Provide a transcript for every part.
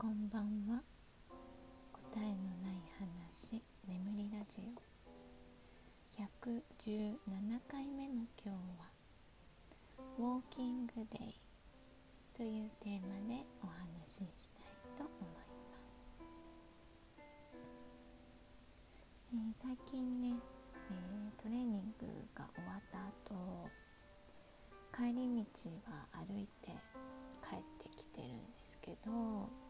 こんばんは。答えのない話眠りラジオ。117回目の今日は「ウォーキングデイ」というテーマでお話ししたいと思います、えー、最近ね、えー、トレーニングが終わった後帰り道は歩いて帰ってきてるんですけど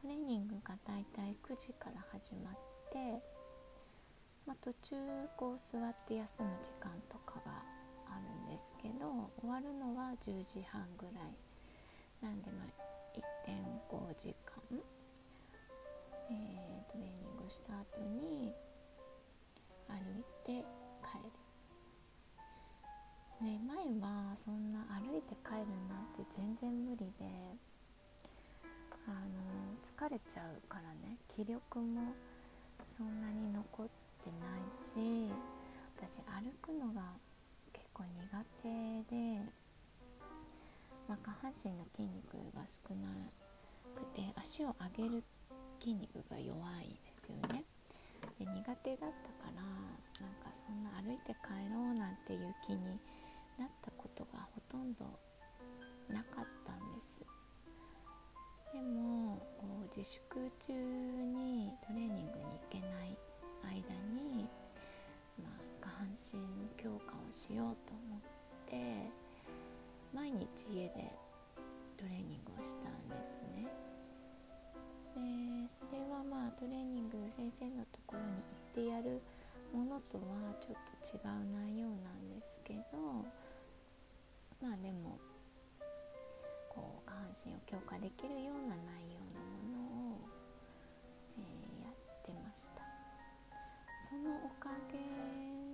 トレーニングがだいたい9時から始まって、まあ、途中こう座って休む時間とかがあるんですけど終わるのは10時半ぐらいなんでまあ1.5時間、えー、トレーニングした後に歩いて帰る。ね、前はそんな歩いて帰るなんて全然無理であの疲れちゃうからね気力もそんなに残ってないし私歩くのが結構苦手で、まあ、下半身の筋肉が少なくて足を上げる筋肉が弱いですよね。で苦手だったからなんかそんな歩いて帰ろうなんていう気になったことがほとんどなかったんですでもこう自粛中にトレーニングに行けない間に、まあ、下半身強化をしようと思って毎日家でトレーニングをしたんですね。でそれはまあトレーニング先生のところに行ってやるものとはちょっと違う内容なんですけどまあでも半身を強化できるような内容のものを、えー、やってました。そのおかげ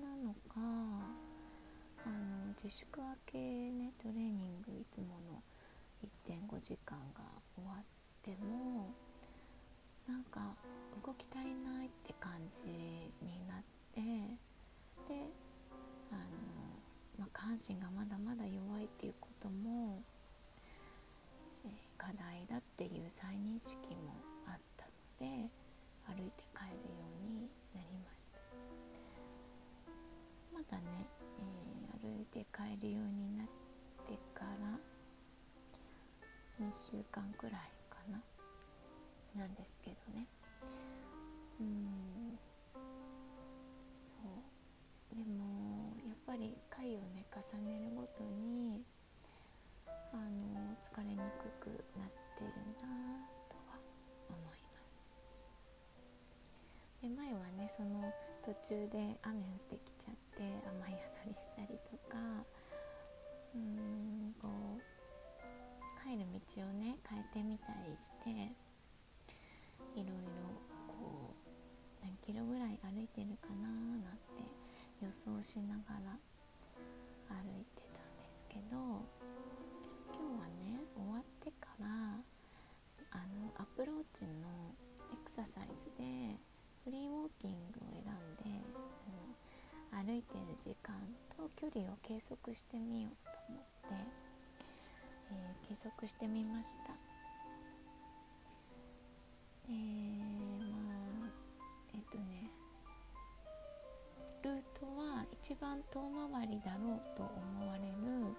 なのかあの自粛明けねトレーニングいつもの1.5時間が終わってもなんか動き足りないって感じになってであの、まあ、下半身がまだまだ弱いっていうことも課題だっていう再認識もあったので歩いて帰るようになりました。まだね、えー、歩いて帰るようになってから2週間くらいかななんですけどね。うん。そう。でもやっぱり回をね重ねるごとにあの疲れにくくなってるなとは思いますで前はねその途中で雨降ってきちゃって雨宿りしたりとかうーんこう帰る道をね変えてみたりしていろいろこう何キロぐらい歩いてるかななんて予想しながら歩いてたんですけどあのアプローチのエクササイズでフリーウォーキングを選んでその歩いてる時間と距離を計測してみようと思って、えー、計測してみました。でまあえっ、とねルートは一番遠回りだろうと思われる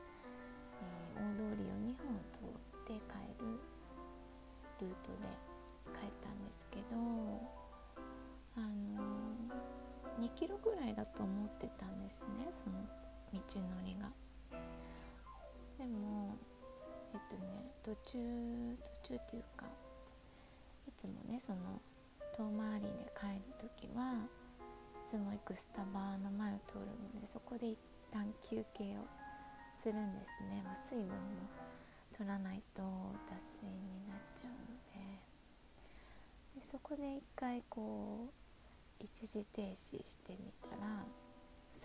と思ってたんですねその道のりが。でもえっとね途中途中っていうかいつもねその遠回りで帰る時はいつも行くスタバの前を通るのでそこで一旦休憩をするんですね、まあ、水分も取らないと脱水になっちゃうのででそこで一回こう一時停止してみたら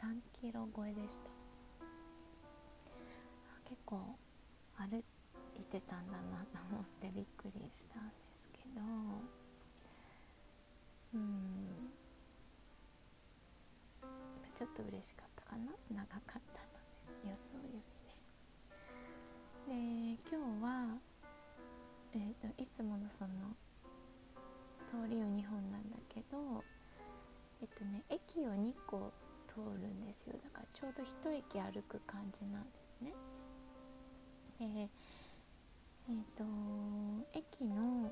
3キロ超えでした。結構歩いてたんだなと思ってびっくりしたんですけどうん。ちょっと嬉しかったかな？長かったので予想よりね。で今日は、えーと、いつものその通りを2本なんだけどえっとね駅を2個通るんですよ。だからちょうど1駅歩く感じなんですね。でえっ、と駅の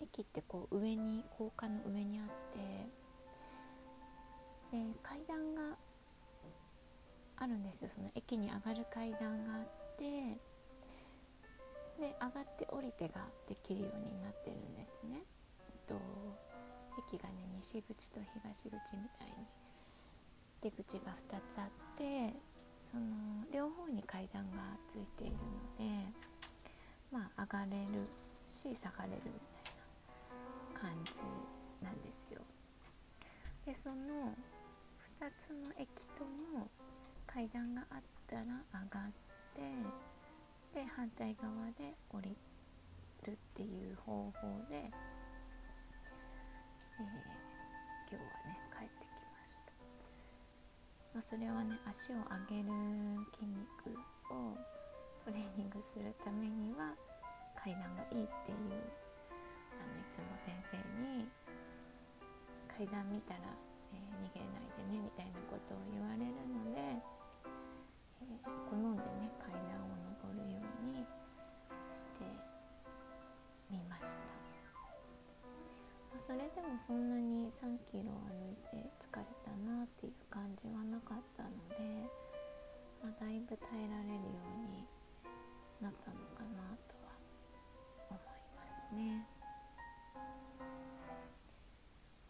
駅ってこう上に高架の上にあってで階段があるんですよ。その駅に上がる階段があってで上がって降りてができるようになってるんですね。えっと駅がね西口と東口みたいに出口が2つあってその両方に階段がついているのでまあ上がれるし下がれるみたいな感じなんですよ。でその2つの駅とも階段があったら上がってで反対側で降りるっていう方法で、えー、今日はね帰ってきました、まあ、それはね足を上げる筋肉をトレーニングするためには階段がいいっていうあのいつも先生に階段見たら、えー、逃げないでねみたいなことを言われるのでえ好んでね階段をそれでもそんなに3キロ歩いて疲れたなっていう感じはなかったので、まあ、だいぶ耐えられるようになったのかなとは思いますね。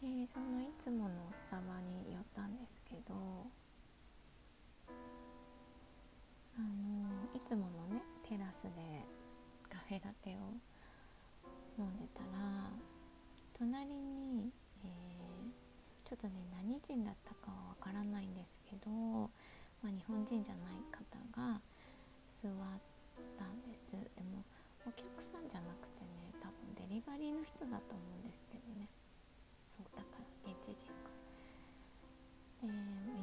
でそのいつものスタバに寄ったんですけどあのいつものねテラスでカフェラテを飲んでたら隣に、えー、ちょっとね何人だったかはわからないんですけど、まあ、日本人じゃない方が座ったんです。でもお客さんじゃなくてね多分デリバリーの人だと思うんですけどね。そうだから現地人か。で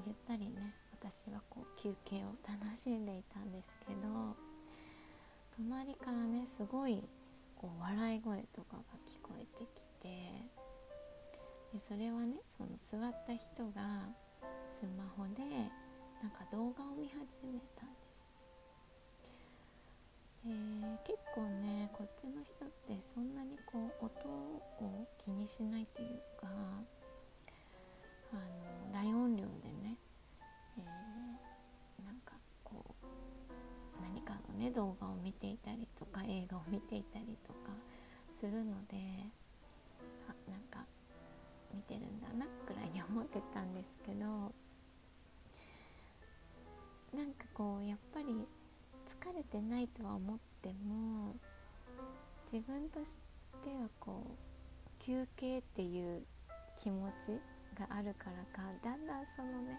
ゆったりね私はこう休憩を楽しんでいたんですけど隣からねすごいこう笑い声とかが聞こえてきてでそれはねその座った人がスマホでなんか動画を見始めたんです。え、結構ねこっちの人ってそんなにこう音を気にしないというかあの大音量でねえー、なんかこう何かのね動画を見ていたりとか映画を見ていたりとかするのでなんか見てるんだなくらいに思ってたんですけどなんかこうやっぱり疲れてないとは思っても自分としてはこう休憩っていう気持ちがあるからかだんだんそのね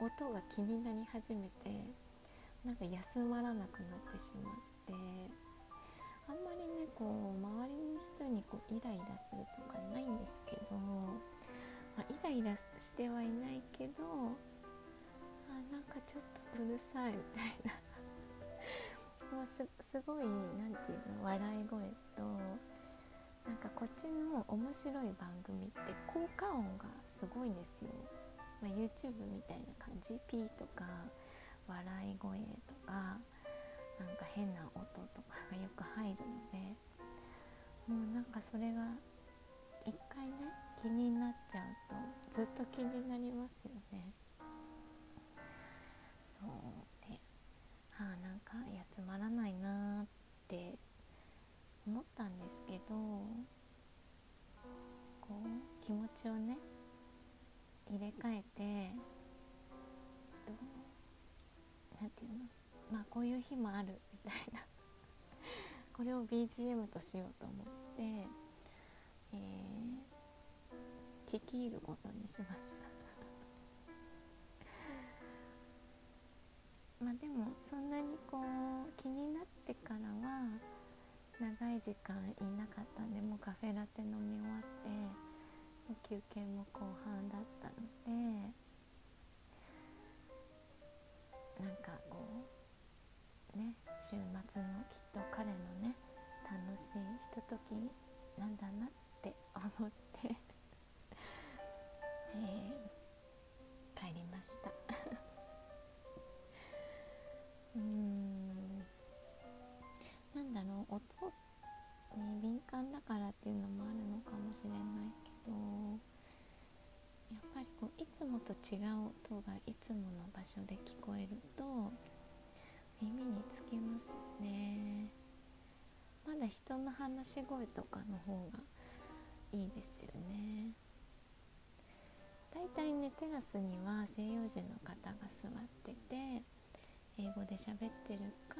音が気になり始めてなんか休まらなくなってしまってあんまりねこう周りの人にこうイライラするとかないんですけど、まあ、イライラしてはいないけどあなんかちょっとうるさいみたいな もうすすごい何て言うの笑い声となんかこっちの面白い番組って効果音がすごいんですよ。まあ、YouTube みたいな感じピーとか笑い声とかなんか変な音とかがよく入るのでもうなんかそれが一回ね気になっちゃうとずっと気になりますよね。そうでああなんか休まらないなって思ったんですけどこう気持ちをね入れ替えてとなんていうの？まあこういう日もあるみたいな。これを BGM としようと思って、えー、聞き入ることにしました。まあでもそんなにこう気になってからは長い時間いなかったんでもうカフェラテ飲み終わって休憩も後半だったのでなんかこうね週末のきっと彼のね楽しいひとときなんだなって思って えー、帰りました。うんなんだろう音に敏感だからっていうのもあるのかもしれないけどやっぱりこういつもと違う音がいつもの場所で聞こえると耳につきますね。まだ人の話し声とかの方がいいですよね。大体ねテラスには西洋人の方が座ってて英語で喋ってるか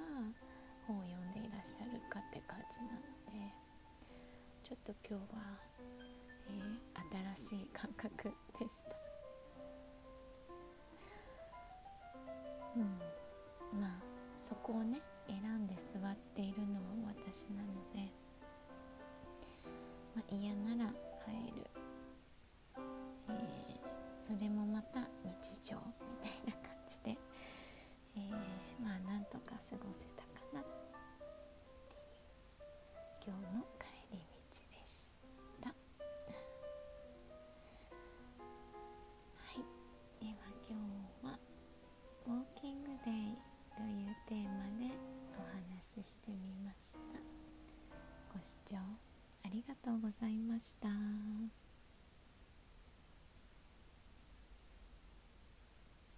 本を読んでいらっしゃるかって感じなのでちょっと今日は、えー、新しい感覚でした。うん。そこをね選んで座っているのは私なので、まあ、嫌なら入る、えー、それもまた日常みたいな感じで、えー、まあなんとか過ごせたかなっていう今日のございました。